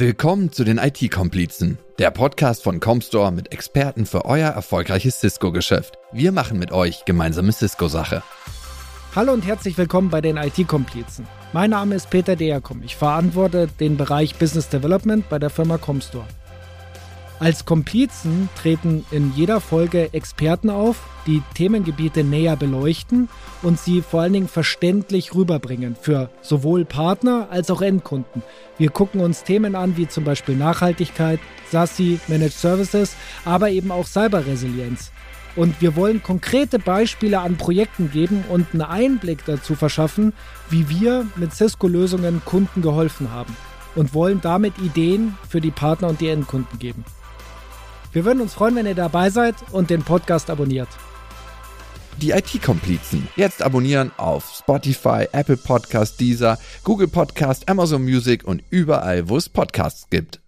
Willkommen zu den IT-Komplizen, der Podcast von Comstore mit Experten für euer erfolgreiches Cisco-Geschäft. Wir machen mit euch gemeinsame Cisco-Sache. Hallo und herzlich willkommen bei den IT-Komplizen. Mein Name ist Peter Deakom. Ich verantworte den Bereich Business Development bei der Firma Comstore. Als Komplizen treten in jeder Folge Experten auf, die Themengebiete näher beleuchten und sie vor allen Dingen verständlich rüberbringen für sowohl Partner als auch Endkunden. Wir gucken uns Themen an wie zum Beispiel Nachhaltigkeit, SASI, Managed Services, aber eben auch Cyberresilienz. Und wir wollen konkrete Beispiele an Projekten geben und einen Einblick dazu verschaffen, wie wir mit Cisco-Lösungen Kunden geholfen haben und wollen damit Ideen für die Partner und die Endkunden geben. Wir würden uns freuen, wenn ihr dabei seid und den Podcast abonniert. Die IT-Komplizen. Jetzt abonnieren auf Spotify, Apple Podcast, Deezer, Google Podcast, Amazon Music und überall, wo es Podcasts gibt.